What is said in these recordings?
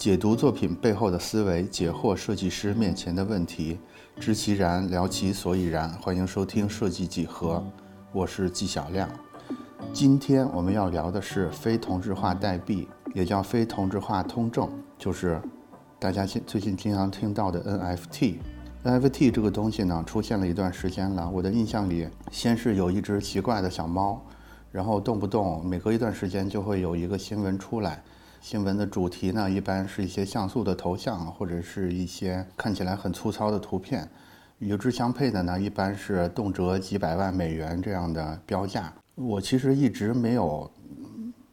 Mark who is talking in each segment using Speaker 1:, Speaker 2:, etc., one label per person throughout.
Speaker 1: 解读作品背后的思维，解惑设计师面前的问题，知其然，聊其所以然。欢迎收听设计几何，我是纪晓亮。今天我们要聊的是非同质化代币，也叫非同质化通证，就是大家现最近经常听到的 NFT。NFT 这个东西呢，出现了一段时间了。我的印象里，先是有一只奇怪的小猫，然后动不动每隔一段时间就会有一个新闻出来。新闻的主题呢，一般是一些像素的头像，或者是一些看起来很粗糙的图片。与之相配的呢，一般是动辄几百万美元这样的标价。我其实一直没有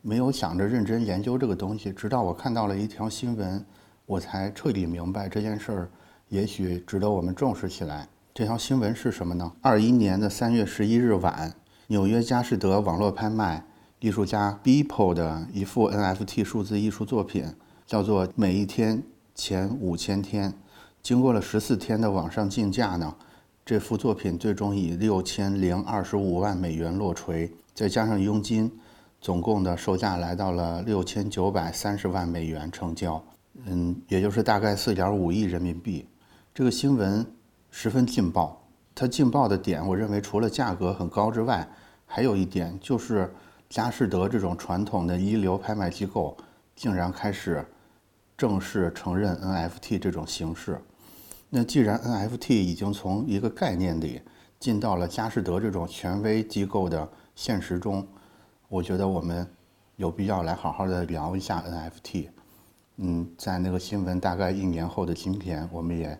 Speaker 1: 没有想着认真研究这个东西，直到我看到了一条新闻，我才彻底明白这件事儿也许值得我们重视起来。这条新闻是什么呢？二一年的三月十一日晚，纽约佳士得网络拍卖。艺术家 Beeple 的一幅 NFT 数字艺术作品，叫做《每一天前五千天》。经过了十四天的网上竞价呢，这幅作品最终以六千零二十五万美元落锤，再加上佣金，总共的售价来到了六千九百三十万美元成交。嗯，也就是大概四点五亿人民币。这个新闻十分劲爆，它劲爆的点，我认为除了价格很高之外，还有一点就是。佳士得这种传统的一流拍卖机构，竟然开始正式承认 NFT 这种形式。那既然 NFT 已经从一个概念里进到了佳士得这种权威机构的现实中，我觉得我们有必要来好好的聊一下 NFT。嗯，在那个新闻大概一年后的今天，我们也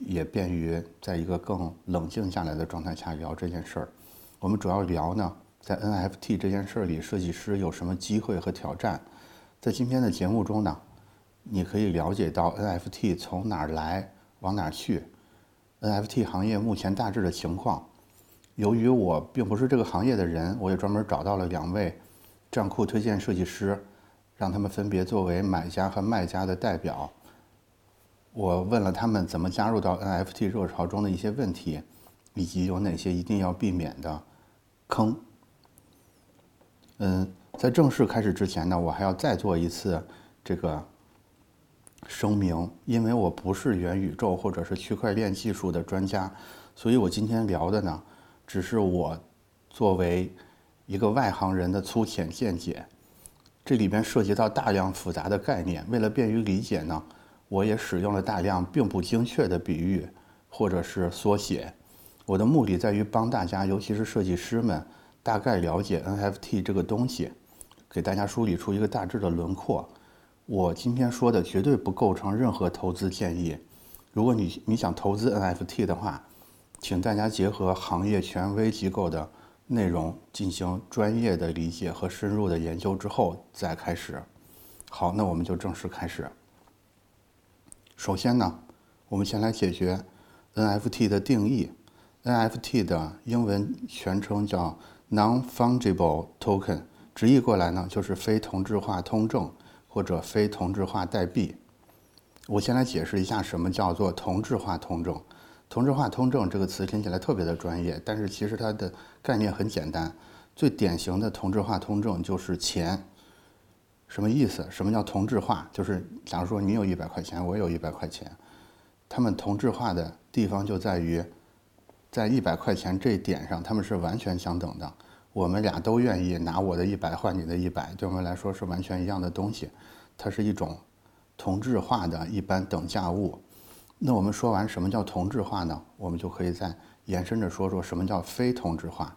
Speaker 1: 也便于在一个更冷静下来的状态下聊这件事儿。我们主要聊呢。在 NFT 这件事儿里，设计师有什么机会和挑战？在今天的节目中呢，你可以了解到 NFT 从哪儿来，往哪儿去，NFT 行业目前大致的情况。由于我并不是这个行业的人，我也专门找到了两位账库推荐设计师，让他们分别作为买家和卖家的代表。我问了他们怎么加入到 NFT 热潮中的一些问题，以及有哪些一定要避免的坑。嗯，在正式开始之前呢，我还要再做一次这个声明，因为我不是元宇宙或者是区块链技术的专家，所以我今天聊的呢，只是我作为一个外行人的粗浅见解。这里边涉及到大量复杂的概念，为了便于理解呢，我也使用了大量并不精确的比喻或者是缩写。我的目的在于帮大家，尤其是设计师们。大概了解 NFT 这个东西，给大家梳理出一个大致的轮廓。我今天说的绝对不构成任何投资建议。如果你你想投资 NFT 的话，请大家结合行业权威机构的内容进行专业的理解和深入的研究之后再开始。好，那我们就正式开始。首先呢，我们先来解决 NFT 的定义。NFT 的英文全称叫。Non-fungible token，直译过来呢就是非同质化通证或者非同质化代币。我先来解释一下什么叫做同质化通证。同质化通证这个词听起来特别的专业，但是其实它的概念很简单。最典型的同质化通证就是钱。什么意思？什么叫同质化？就是假如说你有一百块钱，我有一百块钱，他们同质化的地方就在于。在一百块钱这一点上，他们是完全相等的。我们俩都愿意拿我的一百换你的一百，对我们来说是完全一样的东西。它是一种同质化的一般等价物。那我们说完什么叫同质化呢？我们就可以再延伸着说说什么叫非同质化。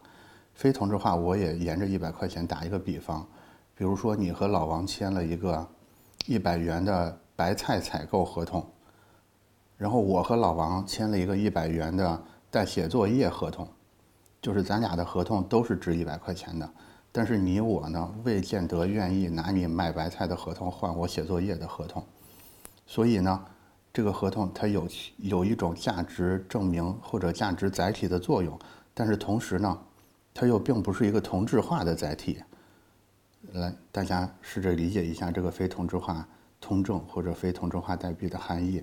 Speaker 1: 非同质化，我也沿着一百块钱打一个比方。比如说，你和老王签了一个一百元的白菜采购合同，然后我和老王签了一个一百元的。在写作业合同，就是咱俩的合同都是值一百块钱的，但是你我呢未见得愿意拿你卖白菜的合同换我写作业的合同，所以呢，这个合同它有有一种价值证明或者价值载体的作用，但是同时呢，它又并不是一个同质化的载体。来，大家试着理解一下这个非同质化通证或者非同质化代币的含义。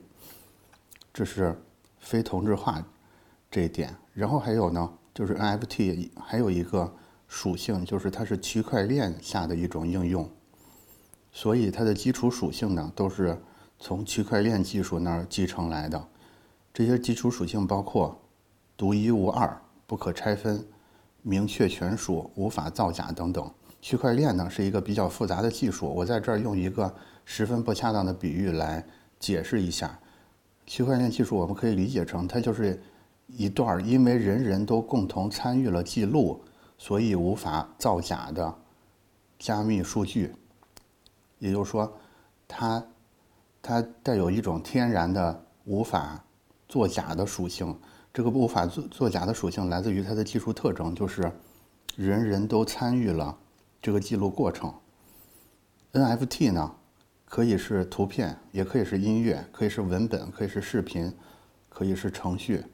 Speaker 1: 这是非同质化。这一点，然后还有呢，就是 NFT 还有一个属性，就是它是区块链下的一种应用，所以它的基础属性呢都是从区块链技术那儿继承来的。这些基础属性包括独一无二、不可拆分、明确权属、无法造假等等。区块链呢是一个比较复杂的技术，我在这儿用一个十分不恰当的比喻来解释一下。区块链技术我们可以理解成，它就是一段因为人人都共同参与了记录，所以无法造假的加密数据。也就是说，它它带有一种天然的无法作假的属性。这个无法作作假的属性来自于它的技术特征，就是人人都参与了。这个记录过程，NFT 呢，可以是图片，也可以是音乐，可以是文本，可以是视频，可以是程序，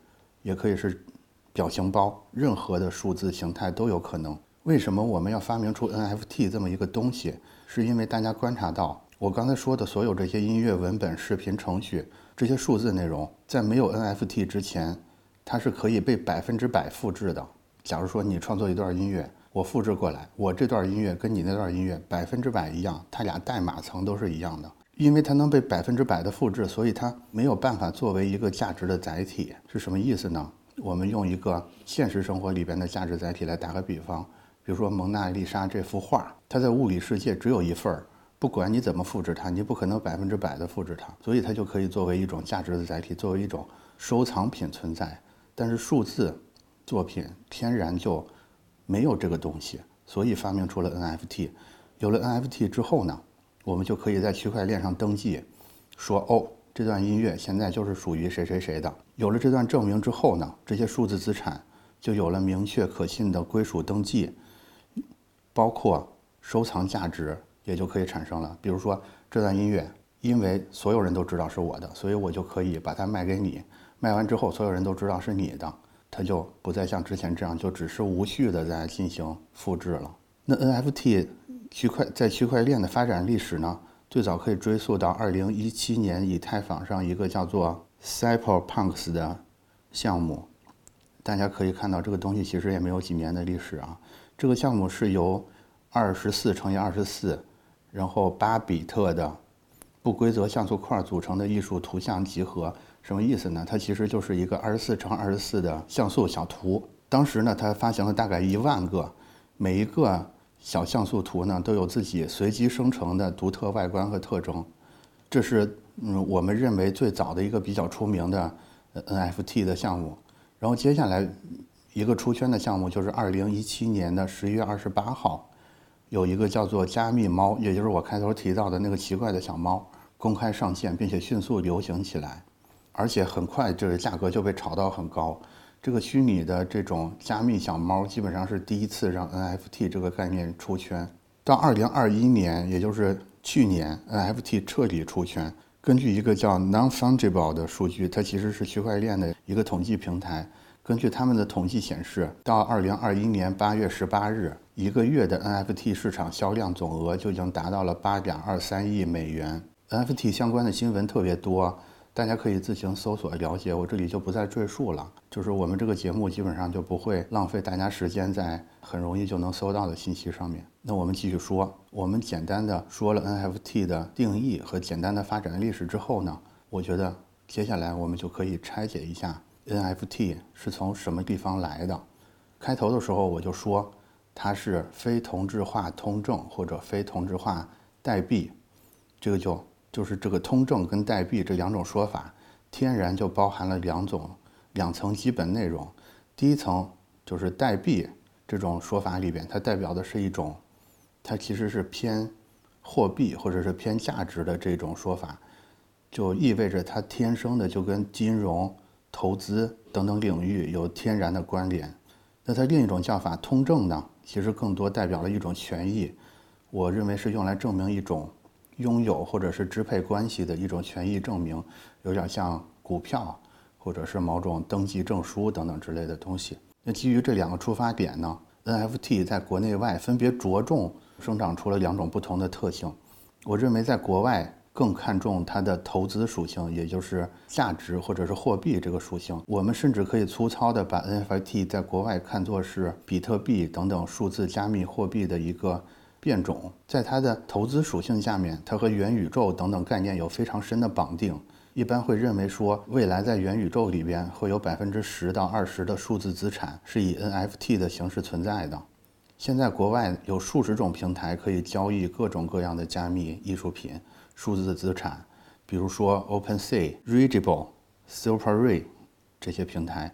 Speaker 1: 也可以是表情包，任何的数字形态都有可能。为什么我们要发明出 NFT 这么一个东西？是因为大家观察到，我刚才说的所有这些音乐、文本、视频、程序这些数字内容，在没有 NFT 之前，它是可以被百分之百复制的。假如说你创作一段音乐。我复制过来，我这段音乐跟你那段音乐百分之百一样，它俩代码层都是一样的。因为它能被百分之百的复制，所以它没有办法作为一个价值的载体。是什么意思呢？我们用一个现实生活里边的价值载体来打个比方，比如说蒙娜丽莎这幅画，它在物理世界只有一份儿，不管你怎么复制它，你不可能百分之百的复制它，所以它就可以作为一种价值的载体，作为一种收藏品存在。但是数字作品天然就。没有这个东西，所以发明出了 NFT。有了 NFT 之后呢，我们就可以在区块链上登记，说哦，这段音乐现在就是属于谁谁谁的。有了这段证明之后呢，这些数字资产就有了明确可信的归属登记，包括收藏价值也就可以产生了。比如说这段音乐，因为所有人都知道是我的，所以我就可以把它卖给你。卖完之后，所有人都知道是你的。它就不再像之前这样，就只是无序的在进行复制了。那 NFT 区块在区块链的发展历史呢？最早可以追溯到2017年以太坊上一个叫做 Cyberpunks 的项目。大家可以看到，这个东西其实也没有几年的历史啊。这个项目是由24乘以24，然后8比特的不规则像素块组成的艺术图像集合。什么意思呢？它其实就是一个二十四乘二十四的像素小图。当时呢，它发行了大概一万个，每一个小像素图呢都有自己随机生成的独特外观和特征。这是嗯，我们认为最早的一个比较出名的 NFT 的项目。然后接下来一个出圈的项目就是二零一七年的十一月二十八号，有一个叫做加密猫，也就是我开头提到的那个奇怪的小猫，公开上线，并且迅速流行起来。而且很快，这个价格就被炒到很高。这个虚拟的这种加密小猫，基本上是第一次让 NFT 这个概念出圈。到二零二一年，也就是去年，NFT 彻底出圈。根据一个叫 Non-Fungible 的数据，它其实是区块链的一个统计平台。根据他们的统计显示，到二零二一年八月十八日，一个月的 NFT 市场销量总额就已经达到了八点二三亿美元。NFT 相关的新闻特别多。大家可以自行搜索了解，我这里就不再赘述了。就是我们这个节目基本上就不会浪费大家时间在很容易就能搜到的信息上面。那我们继续说，我们简单的说了 NFT 的定义和简单的发展历史之后呢，我觉得接下来我们就可以拆解一下 NFT 是从什么地方来的。开头的时候我就说它是非同质化通证或者非同质化代币，这个就。就是这个通证跟代币这两种说法，天然就包含了两种两层基本内容。第一层就是代币这种说法里边，它代表的是一种，它其实是偏货币或者是偏价值的这种说法，就意味着它天生的就跟金融、投资等等领域有天然的关联。那它另一种叫法通证呢，其实更多代表了一种权益，我认为是用来证明一种。拥有或者是支配关系的一种权益证明，有点像股票，或者是某种登记证书等等之类的东西。那基于这两个出发点呢，NFT 在国内外分别着重生长出了两种不同的特性。我认为在国外更看重它的投资属性，也就是价值或者是货币这个属性。我们甚至可以粗糙的把 NFT 在国外看作是比特币等等数字加密货币的一个变种，在它的投资属性下面，它和元宇宙等等概念有非常深的绑定。一般会认为说，未来在元宇宙里边会有百分之十到二十的数字资产是以 NFT 的形式存在的。现在国外有数十种平台可以交易各种各样的加密艺术品、数字资产，比如说 OpenSea、Rarible、SuperRare 这些平台。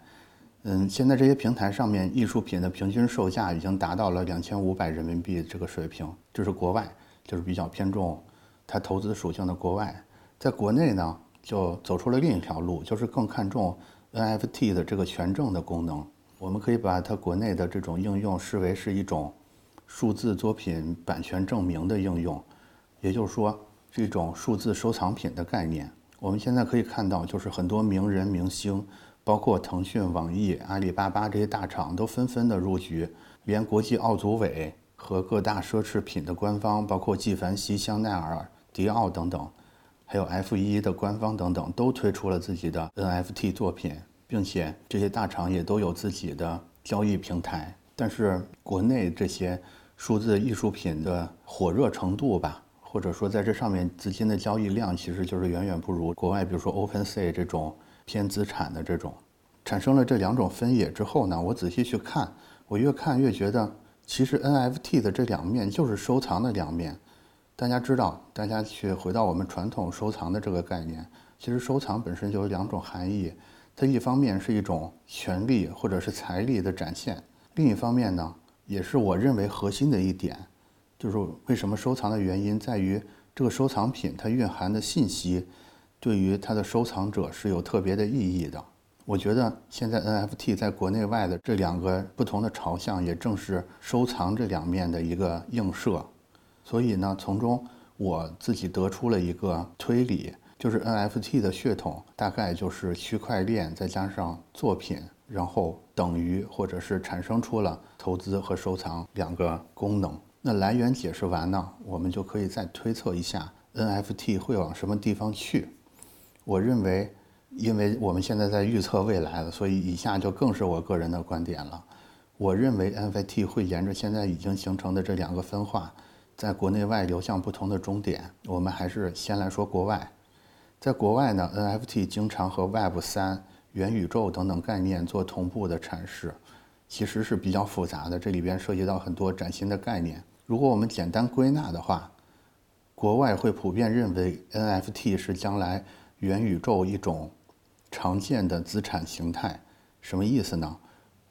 Speaker 1: 嗯，现在这些平台上面艺术品的平均售价已经达到了两千五百人民币这个水平，这是国外，就是比较偏重它投资属性的国外。在国内呢？就走出了另一条路，就是更看重 NFT 的这个权证的功能。我们可以把它国内的这种应用视为是一种数字作品版权证明的应用，也就是说这种数字收藏品的概念。我们现在可以看到，就是很多名人明星，包括腾讯、网易、阿里巴巴这些大厂都纷纷的入局，连国际奥组委和各大奢侈品的官方，包括纪梵希、香奈儿、迪奥等等。还有 F 一的官方等等都推出了自己的 NFT 作品，并且这些大厂也都有自己的交易平台。但是国内这些数字艺术品的火热程度吧，或者说在这上面资金的交易量，其实就是远远不如国外，比如说 OpenSea 这种偏资产的这种。产生了这两种分野之后呢，我仔细去看，我越看越觉得，其实 NFT 的这两面就是收藏的两面。大家知道，大家去回到我们传统收藏的这个概念，其实收藏本身就有两种含义，它一方面是一种权利或者是财力的展现，另一方面呢，也是我认为核心的一点，就是为什么收藏的原因在于这个收藏品它蕴含的信息，对于它的收藏者是有特别的意义的。我觉得现在 NFT 在国内外的这两个不同的朝向，也正是收藏这两面的一个映射。所以呢，从中我自己得出了一个推理，就是 NFT 的血统大概就是区块链再加上作品，然后等于或者是产生出了投资和收藏两个功能。那来源解释完呢，我们就可以再推测一下 NFT 会往什么地方去。我认为，因为我们现在在预测未来了，所以以下就更是我个人的观点了。我认为 NFT 会沿着现在已经形成的这两个分化。在国内外流向不同的终点，我们还是先来说国外。在国外呢，NFT 经常和 Web 三、元宇宙等等概念做同步的阐释，其实是比较复杂的。这里边涉及到很多崭新的概念。如果我们简单归纳的话，国外会普遍认为 NFT 是将来元宇宙一种常见的资产形态。什么意思呢？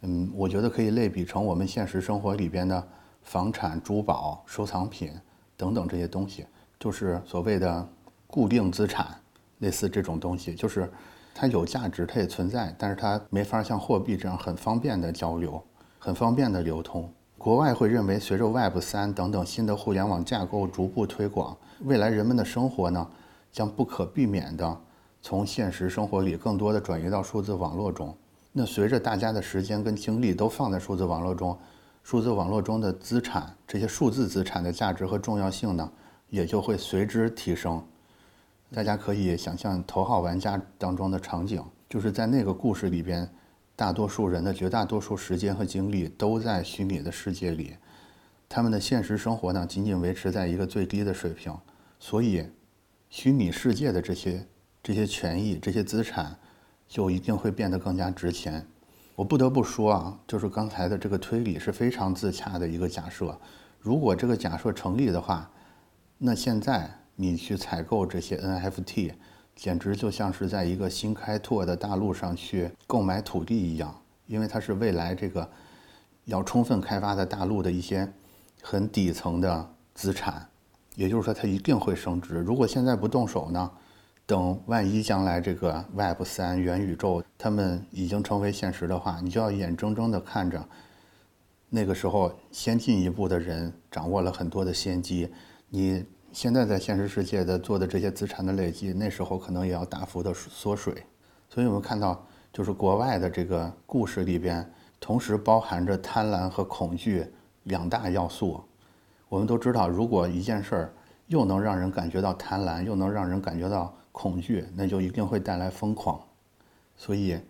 Speaker 1: 嗯，我觉得可以类比成我们现实生活里边的。房产、珠宝、收藏品等等这些东西，就是所谓的固定资产，类似这种东西，就是它有价值，它也存在，但是它没法像货币这样很方便的交流，很方便的流通。国外会认为，随着 Web 三等等新的互联网架构逐步推广，未来人们的生活呢，将不可避免的从现实生活里更多的转移到数字网络中。那随着大家的时间跟精力都放在数字网络中。数字网络中的资产，这些数字资产的价值和重要性呢，也就会随之提升。大家可以想象《头号玩家》当中的场景，就是在那个故事里边，大多数人的绝大多数时间和精力都在虚拟的世界里，他们的现实生活呢，仅仅维持在一个最低的水平。所以，虚拟世界的这些这些权益、这些资产，就一定会变得更加值钱。我不得不说啊，就是刚才的这个推理是非常自洽的一个假设。如果这个假设成立的话，那现在你去采购这些 NFT，简直就像是在一个新开拓的大陆上去购买土地一样，因为它是未来这个要充分开发的大陆的一些很底层的资产，也就是说它一定会升值。如果现在不动手呢？等万一将来这个 Web 三元宇宙他们已经成为现实的话，你就要眼睁睁地看着，那个时候先进一步的人掌握了很多的先机。你现在在现实世界的做的这些资产的累积，那时候可能也要大幅的缩水。所以我们看到，就是国外的这个故事里边，同时包含着贪婪和恐惧两大要素。我们都知道，如果一件事儿又能让人感觉到贪婪，又能让人感觉到恐惧，那就一定会带来疯狂，所以，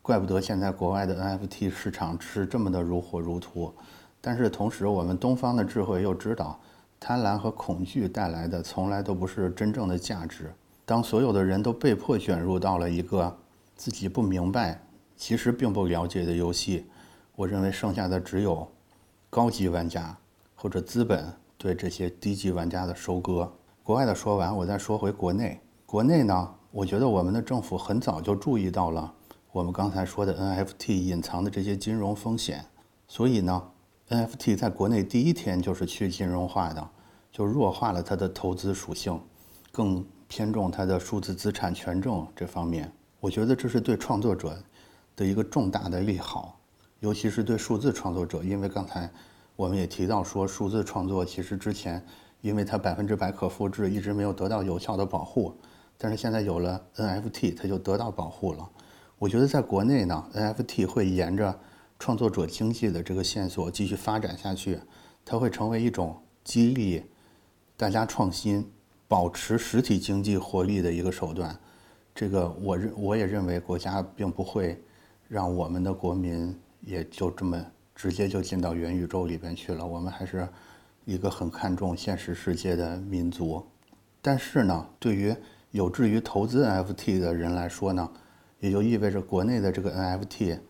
Speaker 1: 怪不得现在国外的 NFT 市场是这么的如火如荼。但是同时，我们东方的智慧又知道，贪婪和恐惧带来的从来都不是真正的价值。当所有的人都被迫卷入到了一个自己不明白、其实并不了解的游戏，我认为剩下的只有高级玩家或者资本对这些低级玩家的收割。国外的说完，我再说回国内。国内呢，我觉得我们的政府很早就注意到了我们刚才说的 NFT 隐藏的这些金融风险，所以呢。NFT 在国内第一天就是去金融化的，就弱化了它的投资属性，更偏重它的数字资产权证这方面。我觉得这是对创作者的一个重大的利好，尤其是对数字创作者，因为刚才我们也提到说，数字创作其实之前因为它百分之百可复制，一直没有得到有效的保护，但是现在有了 NFT，它就得到保护了。我觉得在国内呢，NFT 会沿着。创作者经济的这个线索继续发展下去，它会成为一种激励大家创新、保持实体经济活力的一个手段。这个我认我也认为国家并不会让我们的国民也就这么直接就进到元宇宙里边去了。我们还是一个很看重现实世界的民族。但是呢，对于有志于投资 NFT 的人来说呢，也就意味着国内的这个 NFT。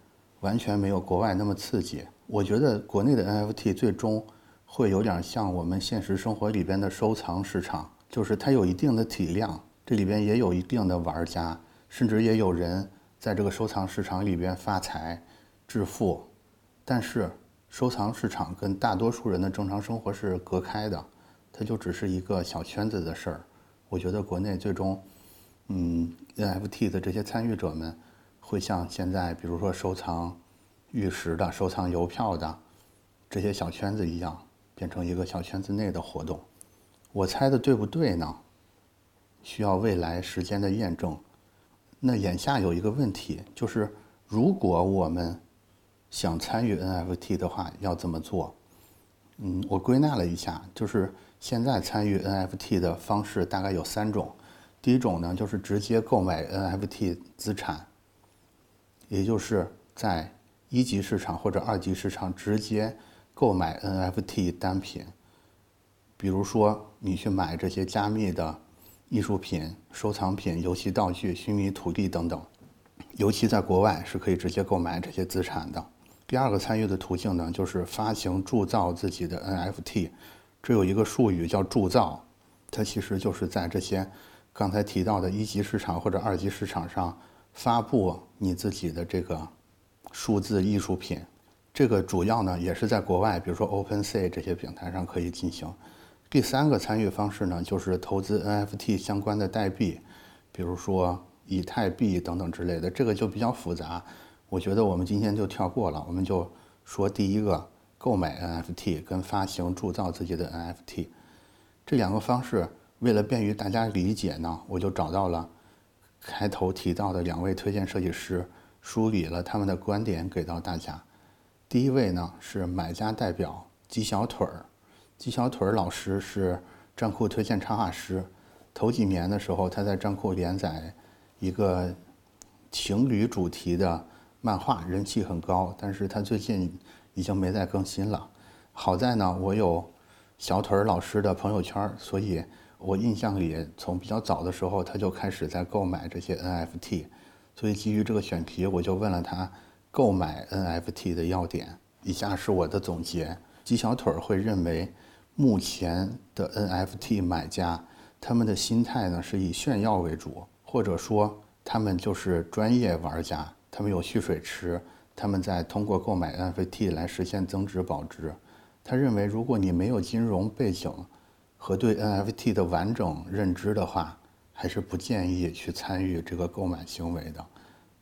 Speaker 1: 完全没有国外那么刺激。我觉得国内的 NFT 最终会有点像我们现实生活里边的收藏市场，就是它有一定的体量，这里边也有一定的玩家，甚至也有人在这个收藏市场里边发财致富。但是收藏市场跟大多数人的正常生活是隔开的，它就只是一个小圈子的事儿。我觉得国内最终，嗯，NFT 的这些参与者们。会像现在，比如说收藏玉石的、收藏邮票的这些小圈子一样，变成一个小圈子内的活动。我猜的对不对呢？需要未来时间的验证。那眼下有一个问题，就是如果我们想参与 NFT 的话，要怎么做？嗯，我归纳了一下，就是现在参与 NFT 的方式大概有三种。第一种呢，就是直接购买 NFT 资产。也就是在一级市场或者二级市场直接购买 NFT 单品，比如说你去买这些加密的艺术品、收藏品、游戏道具、虚拟土地等等，尤其在国外是可以直接购买这些资产的。第二个参与的途径呢，就是发行铸造自己的 NFT，这有一个术语叫铸造，它其实就是在这些刚才提到的一级市场或者二级市场上。发布你自己的这个数字艺术品，这个主要呢也是在国外，比如说 OpenSea 这些平台上可以进行。第三个参与方式呢，就是投资 NFT 相关的代币，比如说以太币等等之类的，这个就比较复杂。我觉得我们今天就跳过了，我们就说第一个购买 NFT 跟发行铸造自己的 NFT 这两个方式，为了便于大家理解呢，我就找到了。开头提到的两位推荐设计师梳理了他们的观点给到大家。第一位呢是买家代表鸡小腿儿，鸡小腿儿老师是站库推荐插画师。头几年的时候，他在站库连载一个情侣主题的漫画，人气很高。但是他最近已经没再更新了。好在呢，我有小腿儿老师的朋友圈，所以。我印象里，从比较早的时候，他就开始在购买这些 NFT，所以基于这个选题，我就问了他购买 NFT 的要点。以下是我的总结：鸡小腿儿会认为，目前的 NFT 买家他们的心态呢是以炫耀为主，或者说他们就是专业玩家，他们有蓄水池，他们在通过购买 NFT 来实现增值保值。他认为，如果你没有金融背景，和对 NFT 的完整认知的话，还是不建议去参与这个购买行为的。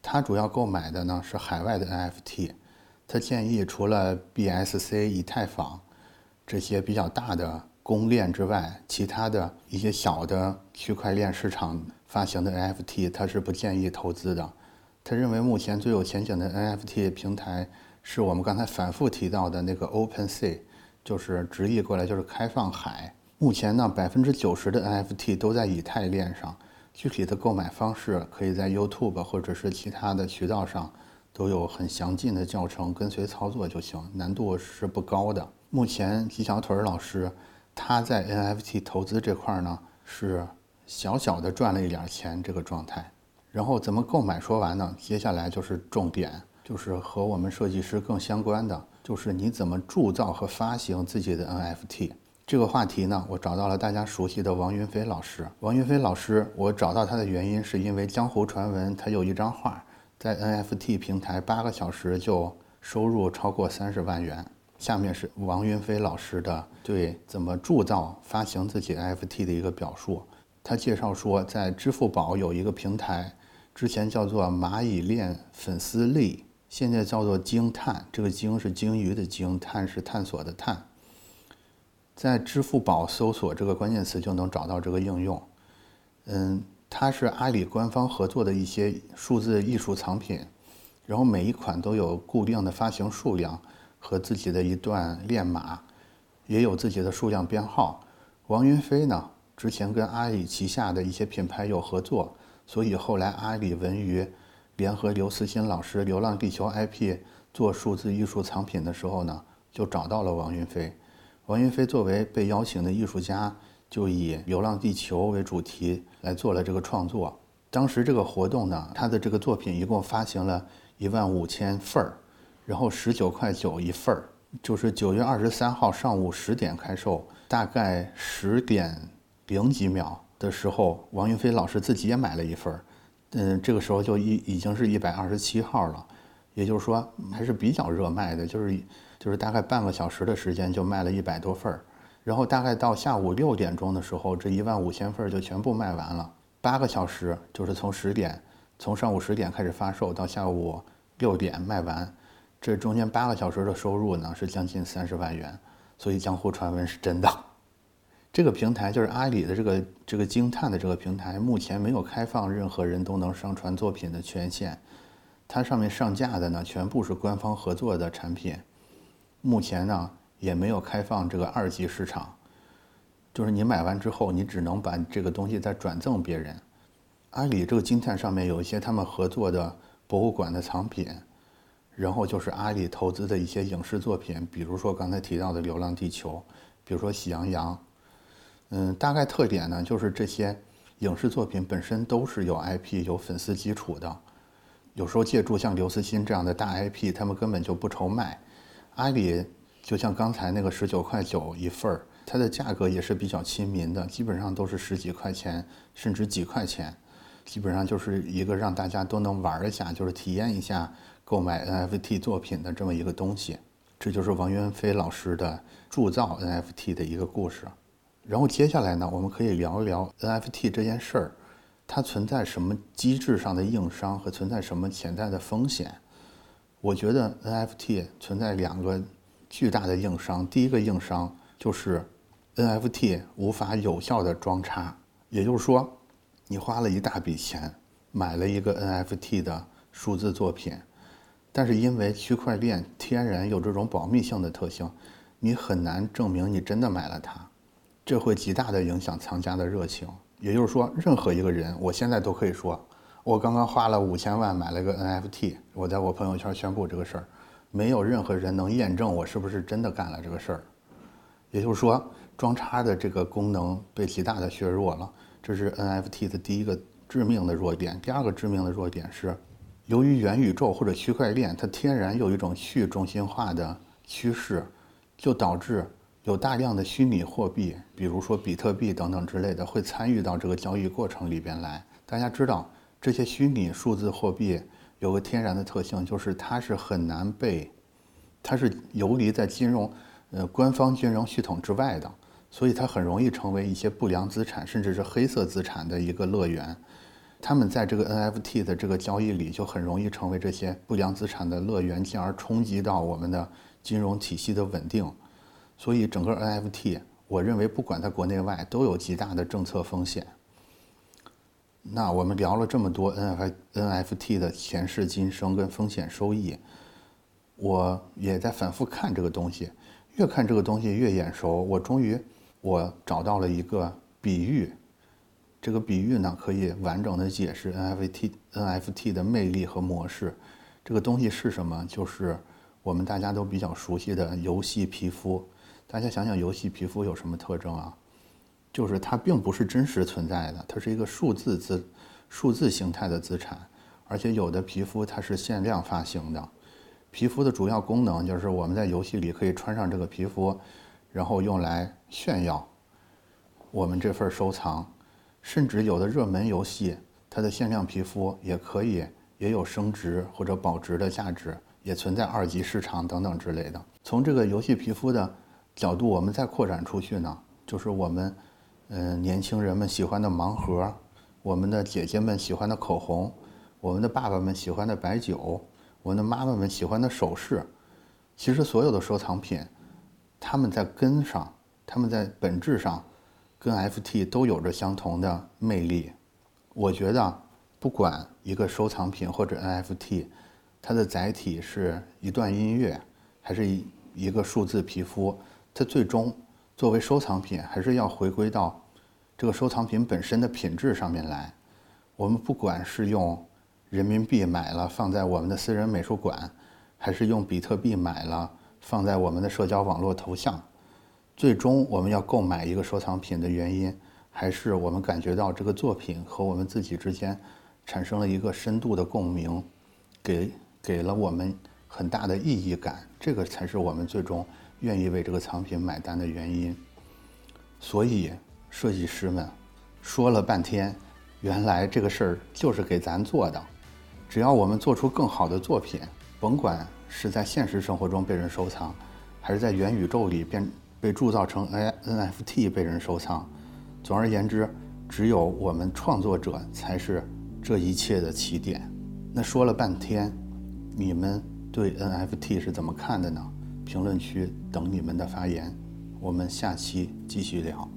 Speaker 1: 他主要购买的呢是海外的 NFT，他建议除了 BSC、以太坊这些比较大的公链之外，其他的一些小的区块链市场发行的 NFT，他是不建议投资的。他认为目前最有前景的 NFT 平台是我们刚才反复提到的那个 OpenSea，就是直译过来就是开放海。目前呢，百分之九十的 NFT 都在以太链上。具体的购买方式，可以在 YouTube 或者是其他的渠道上都有很详尽的教程，跟随操作就行，难度是不高的。目前吉小腿老师他在 NFT 投资这块呢是小小的赚了一点钱这个状态。然后怎么购买说完呢？接下来就是重点，就是和我们设计师更相关的，就是你怎么铸造和发行自己的 NFT。这个话题呢，我找到了大家熟悉的王云飞老师。王云飞老师，我找到他的原因是因为江湖传闻，他有一张画在 NFT 平台八个小时就收入超过三十万元。下面是王云飞老师的对怎么铸造、发行自己 NFT 的一个表述。他介绍说，在支付宝有一个平台，之前叫做蚂蚁链粉丝力，现在叫做鲸探。这个鲸是鲸鱼的鲸，探是探索的探。在支付宝搜索这个关键词就能找到这个应用。嗯，它是阿里官方合作的一些数字艺术藏品，然后每一款都有固定的发行数量和自己的一段链码，也有自己的数量编号。王云飞呢，之前跟阿里旗下的一些品牌有合作，所以后来阿里文娱联合刘慈欣老师《流浪地球》IP 做数字艺术藏品的时候呢，就找到了王云飞。王云飞作为被邀请的艺术家，就以《流浪地球》为主题来做了这个创作。当时这个活动呢，他的这个作品一共发行了一万五千份儿，然后十九块九一份儿，就是九月二十三号上午十点开售，大概十点零几秒的时候，王云飞老师自己也买了一份儿，嗯，这个时候就已已经是一百二十七号了，也就是说还是比较热卖的，就是。就是大概半个小时的时间就卖了一百多份儿，然后大概到下午六点钟的时候，这一万五千份儿就全部卖完了。八个小时就是从十点，从上午十点开始发售到下午六点卖完，这中间八个小时的收入呢是将近三十万元。所以江湖传闻是真的。这个平台就是阿里的这个这个惊叹的这个平台，目前没有开放任何人都能上传作品的权限，它上面上架的呢全部是官方合作的产品。目前呢也没有开放这个二级市场，就是你买完之后，你只能把这个东西再转赠别人。阿里这个金探上面有一些他们合作的博物馆的藏品，然后就是阿里投资的一些影视作品，比如说刚才提到的《流浪地球》，比如说《喜羊羊》。嗯，大概特点呢就是这些影视作品本身都是有 IP、有粉丝基础的，有时候借助像刘慈欣这样的大 IP，他们根本就不愁卖。阿里就像刚才那个十九块九一份儿，它的价格也是比较亲民的，基本上都是十几块钱，甚至几块钱，基本上就是一个让大家都能玩一下，就是体验一下购买 NFT 作品的这么一个东西。这就是王云飞老师的铸造 NFT 的一个故事。然后接下来呢，我们可以聊一聊 NFT 这件事儿，它存在什么机制上的硬伤和存在什么潜在的风险。我觉得 NFT 存在两个巨大的硬伤。第一个硬伤就是 NFT 无法有效的装叉，也就是说，你花了一大笔钱买了一个 NFT 的数字作品，但是因为区块链天然有这种保密性的特性，你很难证明你真的买了它，这会极大的影响藏家的热情。也就是说，任何一个人，我现在都可以说。我刚刚花了五千万买了个 NFT，我在我朋友圈宣布这个事儿，没有任何人能验证我是不是真的干了这个事儿。也就是说，装叉的这个功能被极大的削弱了，这是 NFT 的第一个致命的弱点。第二个致命的弱点是，由于元宇宙或者区块链它天然有一种去中心化的趋势，就导致有大量的虚拟货币，比如说比特币等等之类的，会参与到这个交易过程里边来。大家知道。这些虚拟数字货币有个天然的特性，就是它是很难被，它是游离在金融，呃，官方金融系统之外的，所以它很容易成为一些不良资产，甚至是黑色资产的一个乐园。他们在这个 NFT 的这个交易里，就很容易成为这些不良资产的乐园，进而冲击到我们的金融体系的稳定。所以，整个 NFT，我认为不管在国内外，都有极大的政策风险。那我们聊了这么多 N F N F T 的前世今生跟风险收益，我也在反复看这个东西，越看这个东西越眼熟。我终于我找到了一个比喻，这个比喻呢可以完整的解释 N F T N F T 的魅力和模式。这个东西是什么？就是我们大家都比较熟悉的游戏皮肤。大家想想，游戏皮肤有什么特征啊？就是它并不是真实存在的，它是一个数字资、数字形态的资产。而且有的皮肤它是限量发行的。皮肤的主要功能就是我们在游戏里可以穿上这个皮肤，然后用来炫耀我们这份收藏。甚至有的热门游戏，它的限量皮肤也可以也有升值或者保值的价值，也存在二级市场等等之类的。从这个游戏皮肤的角度，我们再扩展出去呢，就是我们嗯年轻人们喜欢的盲盒，我们的姐姐们喜欢的口红，我们的爸爸们喜欢的白酒，我们的妈妈们喜欢的首饰。其实所有的收藏品，他们在根上，他们在本质上。跟 FT 都有着相同的魅力，我觉得，不管一个收藏品或者 NFT，它的载体是一段音乐，还是一一个数字皮肤，它最终作为收藏品，还是要回归到这个收藏品本身的品质上面来。我们不管是用人民币买了放在我们的私人美术馆，还是用比特币买了放在我们的社交网络头像。最终，我们要购买一个收藏品的原因，还是我们感觉到这个作品和我们自己之间产生了一个深度的共鸣，给给了我们很大的意义感，这个才是我们最终愿意为这个藏品买单的原因。所以，设计师们说了半天，原来这个事儿就是给咱做的。只要我们做出更好的作品，甭管是在现实生活中被人收藏，还是在元宇宙里变。被铸造成 N NFT 被人收藏。总而言之，只有我们创作者才是这一切的起点。那说了半天，你们对 NFT 是怎么看的呢？评论区等你们的发言。我们下期继续聊。